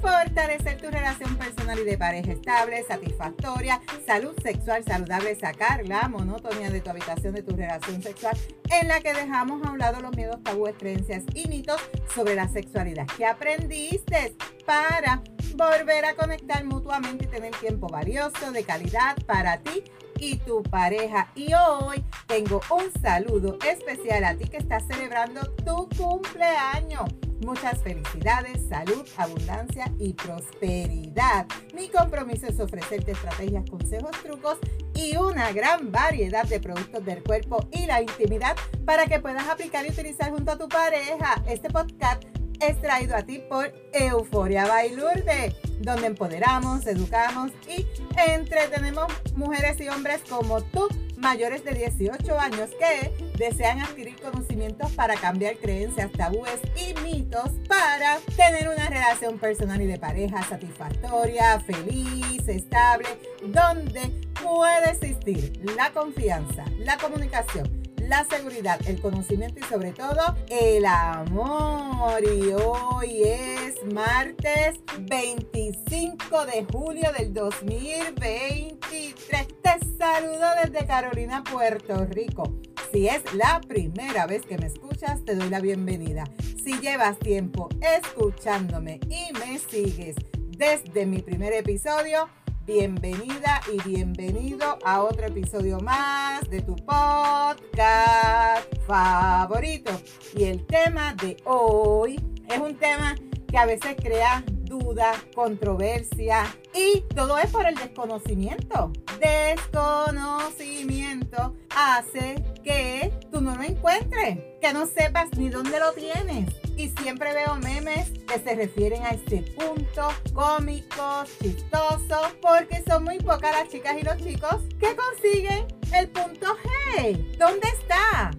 fortalecer tu relación personal y de pareja estable, satisfactoria, salud sexual saludable, sacar la monotonía de tu habitación de tu relación sexual en la que dejamos a un lado los miedos, tabúes, creencias y mitos sobre la sexualidad. ¿Qué aprendiste para volver a conectar mutuamente y tener tiempo valioso, de calidad para ti y tu pareja. Y hoy tengo un saludo especial a ti que estás celebrando tu cumpleaños. Muchas felicidades, salud, abundancia y prosperidad. Mi compromiso es ofrecerte estrategias, consejos, trucos y una gran variedad de productos del cuerpo y la intimidad para que puedas aplicar y utilizar junto a tu pareja. Este podcast es traído a ti por Euforia Bailurde, donde empoderamos, educamos y entretenemos mujeres y hombres como tú, mayores de 18 años, que desean adquirir conocimientos para cambiar creencias, tabúes y mitos para tener una relación personal y de pareja satisfactoria, feliz, estable, donde puede existir la confianza, la comunicación la seguridad, el conocimiento y sobre todo el amor. Y hoy es martes 25 de julio del 2023. Te saludo desde Carolina, Puerto Rico. Si es la primera vez que me escuchas, te doy la bienvenida. Si llevas tiempo escuchándome y me sigues desde mi primer episodio, bienvenida y bienvenido a otro episodio más de tu podcast favorito. Y el tema de hoy es un tema que a veces crea duda, controversia y todo es por el desconocimiento. Desconocimiento hace que tú no lo encuentres, que no sepas ni dónde lo tienes y siempre veo memes que se refieren a este punto, cómicos, chistosos, porque son muy pocas las chicas y los chicos que consiguen el punto G. ¿Dónde está?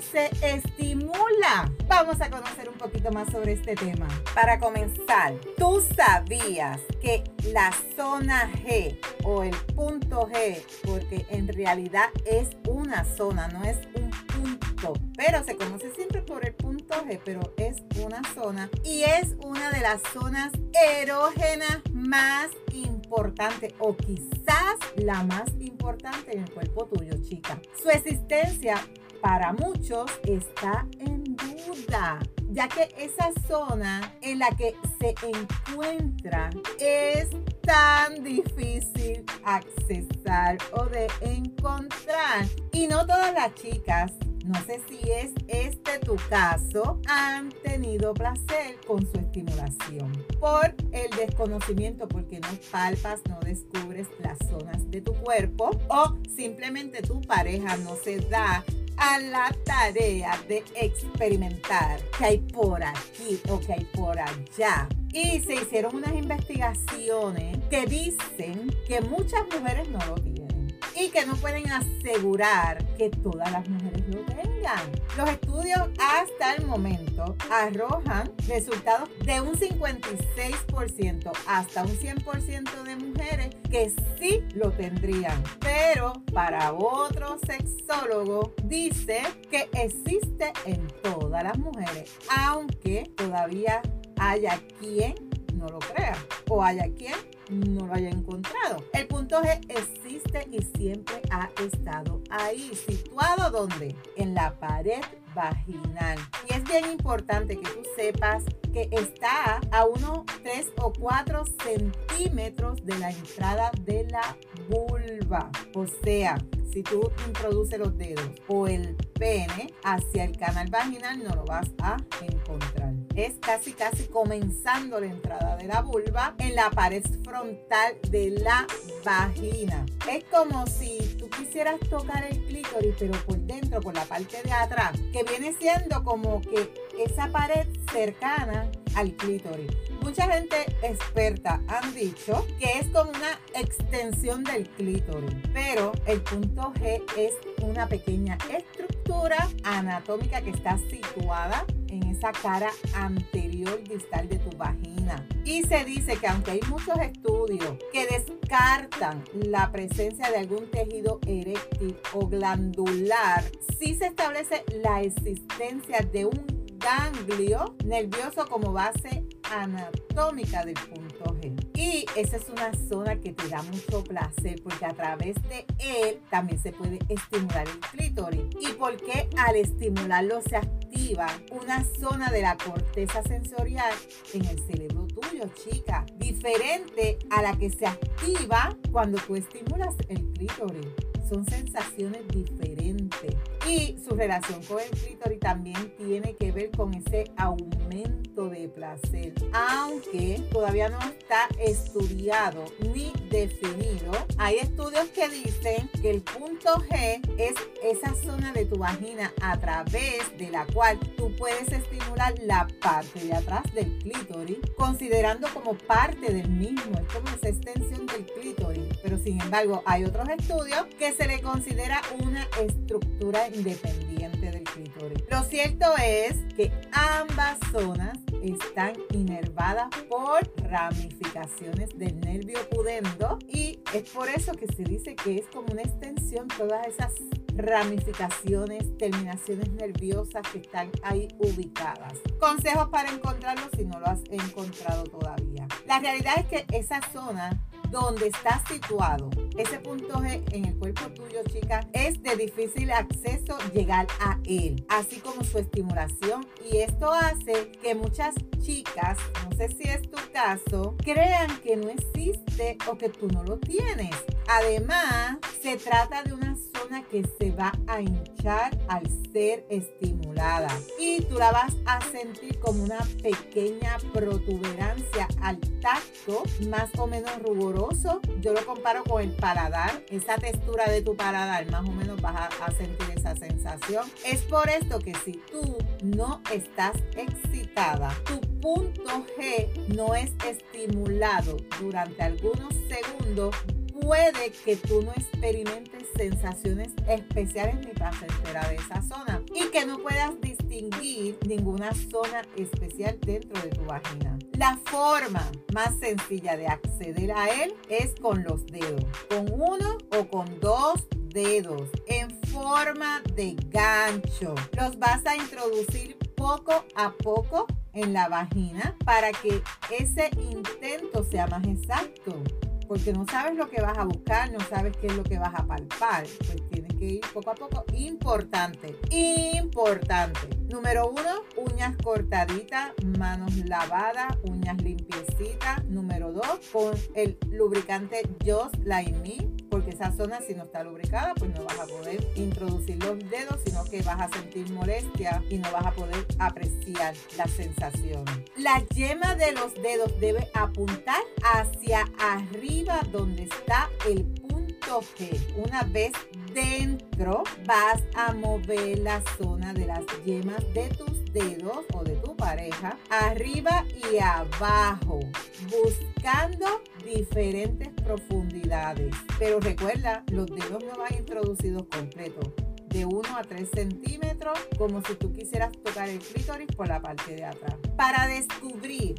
¿Cómo se estimula? Vamos a conocer un poquito más sobre este tema. Para comenzar, ¿tú sabías que la zona G o el punto G, porque en realidad es una zona, no es un punto, pero se conoce siempre por el punto G, pero es una zona y es una de las zonas erógenas más importantes o quizás la más importante en el cuerpo tuyo, chica. Su existencia para muchos está en duda, ya que esa zona en la que se encuentra es tan difícil accesar o de encontrar. Y no todas las chicas no sé si es este tu caso, han tenido placer con su estimulación por el desconocimiento, porque no palpas, no descubres las zonas de tu cuerpo o simplemente tu pareja no se da a la tarea de experimentar qué hay por aquí o qué hay por allá. Y se hicieron unas investigaciones que dicen que muchas mujeres no lo tienen y que no pueden asegurar que todas las mujeres lo Los estudios hasta el momento arrojan resultados de un 56% hasta un 100% de mujeres que sí lo tendrían. Pero para otro sexólogo dice que existe en todas las mujeres, aunque todavía haya quien no lo crea o haya quien no lo haya encontrado. El punto G existe y siempre ha estado ahí, situado donde? En la pared vaginal. Y es bien importante que tú sepas que está a unos 3 o 4 centímetros de la entrada de la vulva. O sea, si tú introduces los dedos o el pene hacia el canal vaginal, no lo vas a encontrar. Es casi casi comenzando la entrada de la vulva en la pared frontal de la vagina. Es como si tú quisieras tocar el clítoris, pero por dentro, por la parte de atrás, que viene siendo como que esa pared cercana al clítoris. Mucha gente experta han dicho que es como una extensión del clítoris, pero el punto G es una pequeña estructura anatómica que está situada en esa cara anterior distal de tu vagina. Y se dice que aunque hay muchos estudios que descartan la presencia de algún tejido eréctil o glandular, sí se establece la existencia de un ganglio nervioso como base anatómica del punto G. Y esa es una zona que te da mucho placer porque a través de él también se puede estimular el clítoris. ¿Y porque al estimularlo se activa una zona de la corteza sensorial en el cerebro tuyo, chica? Diferente a la que se activa cuando tú estimulas el clítoris son sensaciones diferentes. Y su relación con el clítoris también tiene que ver con ese aumento de placer. Aunque todavía no está estudiado ni definido, hay estudios que dicen que el punto G es esa zona de tu vagina a través de la cual tú puedes estimular la parte de atrás del clítoris, considerando como parte del mismo. Es como esa extensión del clítoris. Pero sin embargo, hay otros estudios que se le considera una estructura independiente del clítoris. Lo cierto es que ambas zonas están inervadas por ramificaciones del nervio pudendo y es por eso que se dice que es como una extensión todas esas ramificaciones, terminaciones nerviosas que están ahí ubicadas. Consejos para encontrarlo si no lo has encontrado todavía. La realidad es que esa zona donde está situado ese punto G en el cuerpo tuyo, chica, es de difícil acceso llegar a él, así como su estimulación. Y esto hace que muchas chicas, no sé si es tu caso, crean que no existe o que tú no lo tienes. Además, se trata de una que se va a hinchar al ser estimulada y tú la vas a sentir como una pequeña protuberancia al tacto, más o menos rugoso. Yo lo comparo con el paladar, esa textura de tu paladar, más o menos vas a sentir esa sensación. Es por esto que si tú no estás excitada, tu punto G no es estimulado durante algunos segundos, puede que tú no experimentes sensaciones especiales ni placenteras de esa zona y que no puedas distinguir ninguna zona especial dentro de tu vagina. La forma más sencilla de acceder a él es con los dedos, con uno o con dos dedos en forma de gancho. Los vas a introducir poco a poco en la vagina para que ese intento sea más exacto porque no sabes lo que vas a buscar, no sabes qué es lo que vas a palpar. Pues tienes que ir poco a poco. Importante, importante. Número uno, uñas cortaditas, manos lavadas, uñas limpiecitas. Número dos, con el lubricante Just Like Me esa zona si no está lubricada, pues no vas a poder introducir los dedos, sino que vas a sentir molestia y no vas a poder apreciar la sensación. La yema de los dedos debe apuntar hacia arriba donde está el punto G. Una vez dentro, vas a mover la zona de las yemas de tus dedos o de tu pareja arriba y abajo, buscando diferentes profundidades. Pero recuerda, los dedos no van introducidos completos de 1 a 3 centímetros, como si tú quisieras tocar el clítoris por la parte de atrás. Para descubrir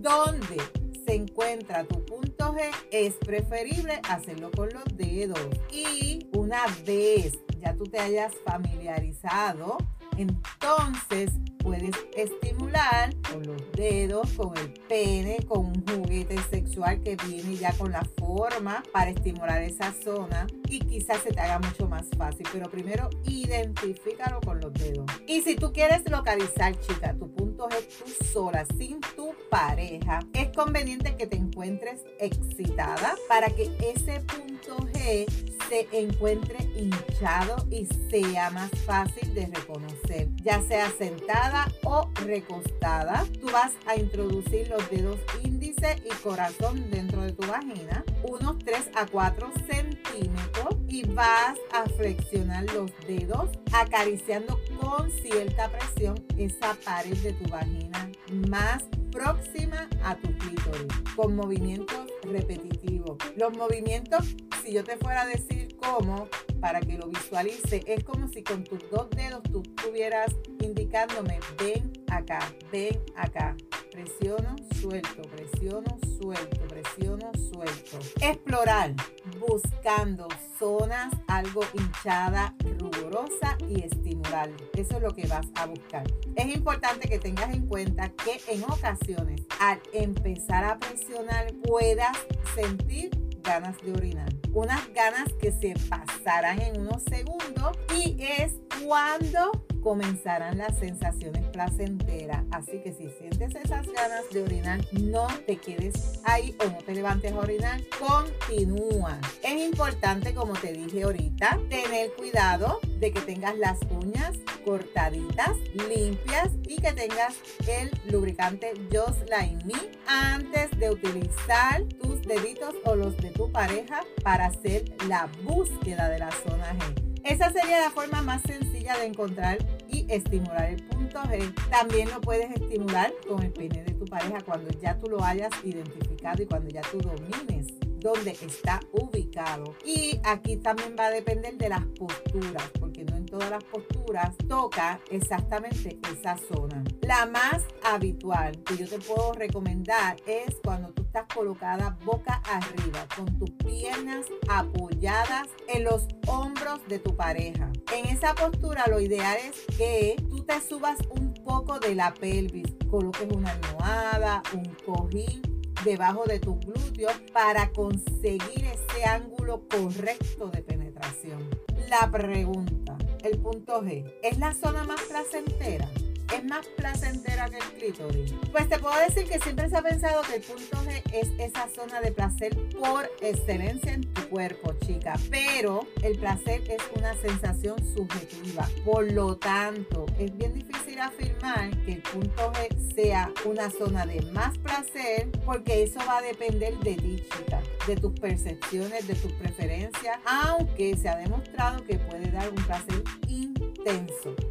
dónde se encuentra tu punto G, es preferible hacerlo con los dedos. Y una vez ya tú te hayas familiarizado, entonces puedes estimular con los dedos, con el pene, con un juguete sexual que viene ya con la forma para estimular esa zona y quizás se te haga mucho más fácil. Pero primero identifícalo con los dedos. Y si tú quieres localizar, chica, tu punto G tú sola, sin tu pareja, es conveniente que te encuentres excitada para que ese punto G se encuentre hinchado y sea más fácil de reconocer, ya sea sentada o recostada. Tú vas a introducir los dedos índice y corazón dentro de tu vagina, unos 3 a 4 centímetros, y vas a flexionar los dedos acariciando con cierta presión esa pared de tu vagina más próxima a tu clítoris con movimientos repetitivos. Los movimientos, si yo te fuera a decir cómo, para que lo visualice, es como si con tus dos dedos tú estuvieras indicándome, ven acá, ven acá. Presiono, suelto, presiono, suelto, presiono, suelto. Explorar, buscando zonas algo hinchada, rigurosa y estimular. Eso es lo que vas a buscar. Es importante que tengas en cuenta que en ocasiones al empezar a presionar puedas sentir ganas de orinar. Unas ganas que se pasarán en unos segundos y es cuando comenzarán las sensaciones placenteras. Así que si sientes esas ganas de orinar, no te quedes ahí o no te levantes a orinar. Continúa. Es importante, como te dije ahorita, tener cuidado de que tengas las uñas cortaditas, limpias y que tengas el lubricante Just Like Me antes de utilizar tus deditos o los de tu pareja para hacer la búsqueda de la zona G. Esa sería la forma más sencilla de encontrar y estimular el punto G. También lo puedes estimular con el pene de tu pareja cuando ya tú lo hayas identificado y cuando ya tú domines dónde está ubicado. Y aquí también va a depender de las posturas, porque no en todas las posturas toca exactamente esa zona. La más habitual que yo te puedo recomendar es cuando tú estás colocada boca arriba, con tus piernas apoyadas en los hombros de tu pareja. En esa postura lo ideal es que tú te subas un poco de la pelvis, coloques una almohada, un cojín debajo de tus glúteos para conseguir ese ángulo correcto de penetración. La pregunta, el punto G, ¿es la zona más placentera? Es más placentera que el clítoris? Pues te puedo decir que siempre se ha pensado que el punto G es esa zona de placer por excelencia en tu cuerpo, chica. Pero el placer es una sensación subjetiva. Por lo tanto, es bien difícil afirmar que el punto G sea una zona de más placer porque eso va a depender de ti, chica de tus percepciones, de tus preferencias, aunque se ha demostrado que puede dar un placer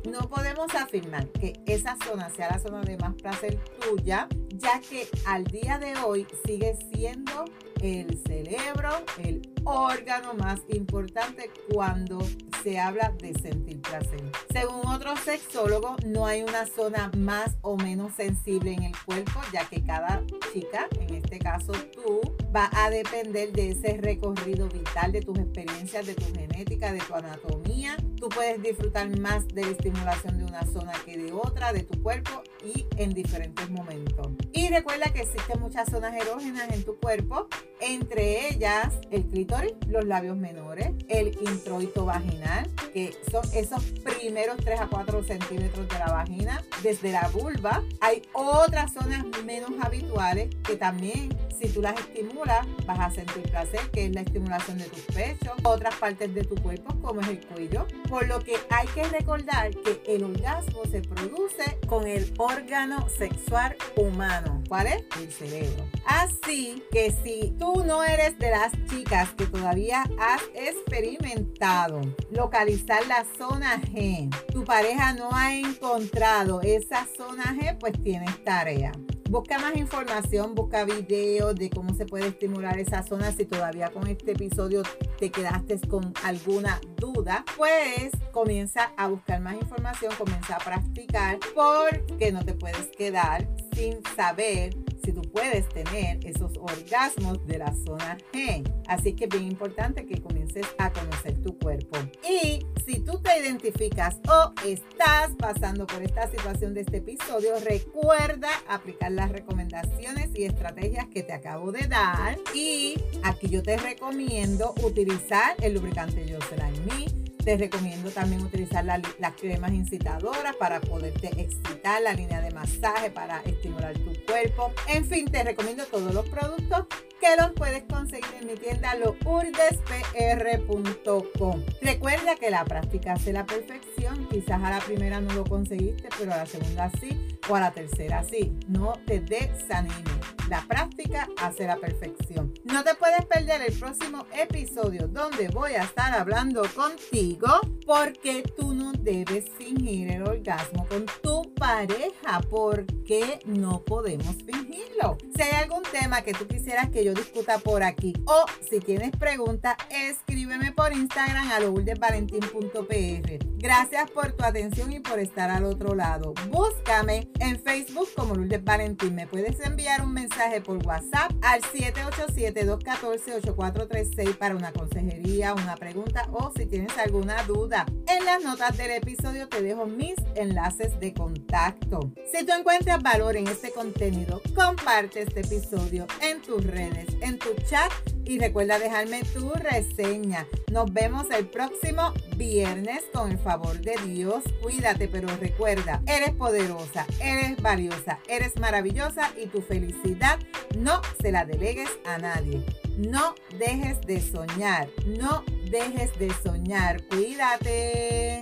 No podemos afirmar que esa zona sea la zona de más placer tuya, ya que al día de hoy sigue siendo el cerebro, el órgano más importante cuando se habla de sentir placer. Según otros sexólogos, no hay una zona más o menos sensible en el cuerpo, ya que cada chica, en este caso tú, va a depender de ese recorrido vital, de tus experiencias, de tu genética, de tu anatomía. Tú puedes disfrutar más de la estimulación de una zona que de otra, de tu cuerpo y en diferentes momentos. Y recuerda que existen muchas zonas erógenas en tu cuerpo, entre ellas el clítoris, los labios menores, el introito vaginal, que son esos primeros 3 a 4 centímetros de la vagina, desde la vulva. Hay otras zonas menos habituales que también si tú las estimulas, vas a sentir placer, que es la estimulación de tus pechos, otras partes de tu cuerpo, como es el cuello. Por lo que hay que recordar que el orgasmo se produce con el órgano sexual humano. ¿Cuál es? El cerebro. Así que si tú no eres de las chicas que todavía has experimentado localizar la zona G, tu pareja no ha encontrado esa zona G, pues tienes tarea. Busca más información, busca videos de cómo se puede estimular esa zona. Si todavía con este episodio te quedaste con alguna duda, pues comienza a buscar más información, comienza a practicar porque no te puedes quedar sin saber puedes tener esos orgasmos de la zona G. Así que es bien importante que comiences a conocer tu cuerpo. Y si tú te identificas o estás pasando por esta situación de este episodio, recuerda aplicar las recomendaciones y estrategias que te acabo de dar. Y aquí yo te recomiendo utilizar el lubricante Jocelyn Me te recomiendo también utilizar las cremas incitadoras para poderte excitar, la línea de masaje para estimular tu cuerpo. En fin, te recomiendo todos los productos que los puedes conseguir en mi tienda lourdespr.com. Recuerda que la práctica hace la perfección. Quizás a la primera no lo conseguiste, pero a la segunda sí, o a la tercera sí. No te desanimes. La práctica hace la perfección. No te puedes perder el próximo episodio donde voy a estar hablando contigo porque tú no debes fingir el orgasmo con tu pareja. ¿Por qué no podemos fingirlo? Si hay algún tema que tú quisieras que yo discuta por aquí o si tienes preguntas, escríbeme por Instagram a lourdesvalentín.pr. Gracias por tu atención y por estar al otro lado. Búscame en Facebook como Lourdes Valentín. Me puedes enviar un mensaje por WhatsApp al 787-214-8436 para una consejería, una pregunta o si tienes alguna duda. En las notas del episodio te dejo mis enlaces de contacto. Si tú encuentras valor en este contenido, comparte este episodio en tus redes, en tu chat y recuerda dejarme tu reseña. Nos vemos el próximo viernes con el favor de Dios. Cuídate, pero recuerda, eres poderosa, eres valiosa, eres maravillosa y tu felicidad no se la delegues a nadie. No dejes de soñar, no dejes de soñar. Cuídate.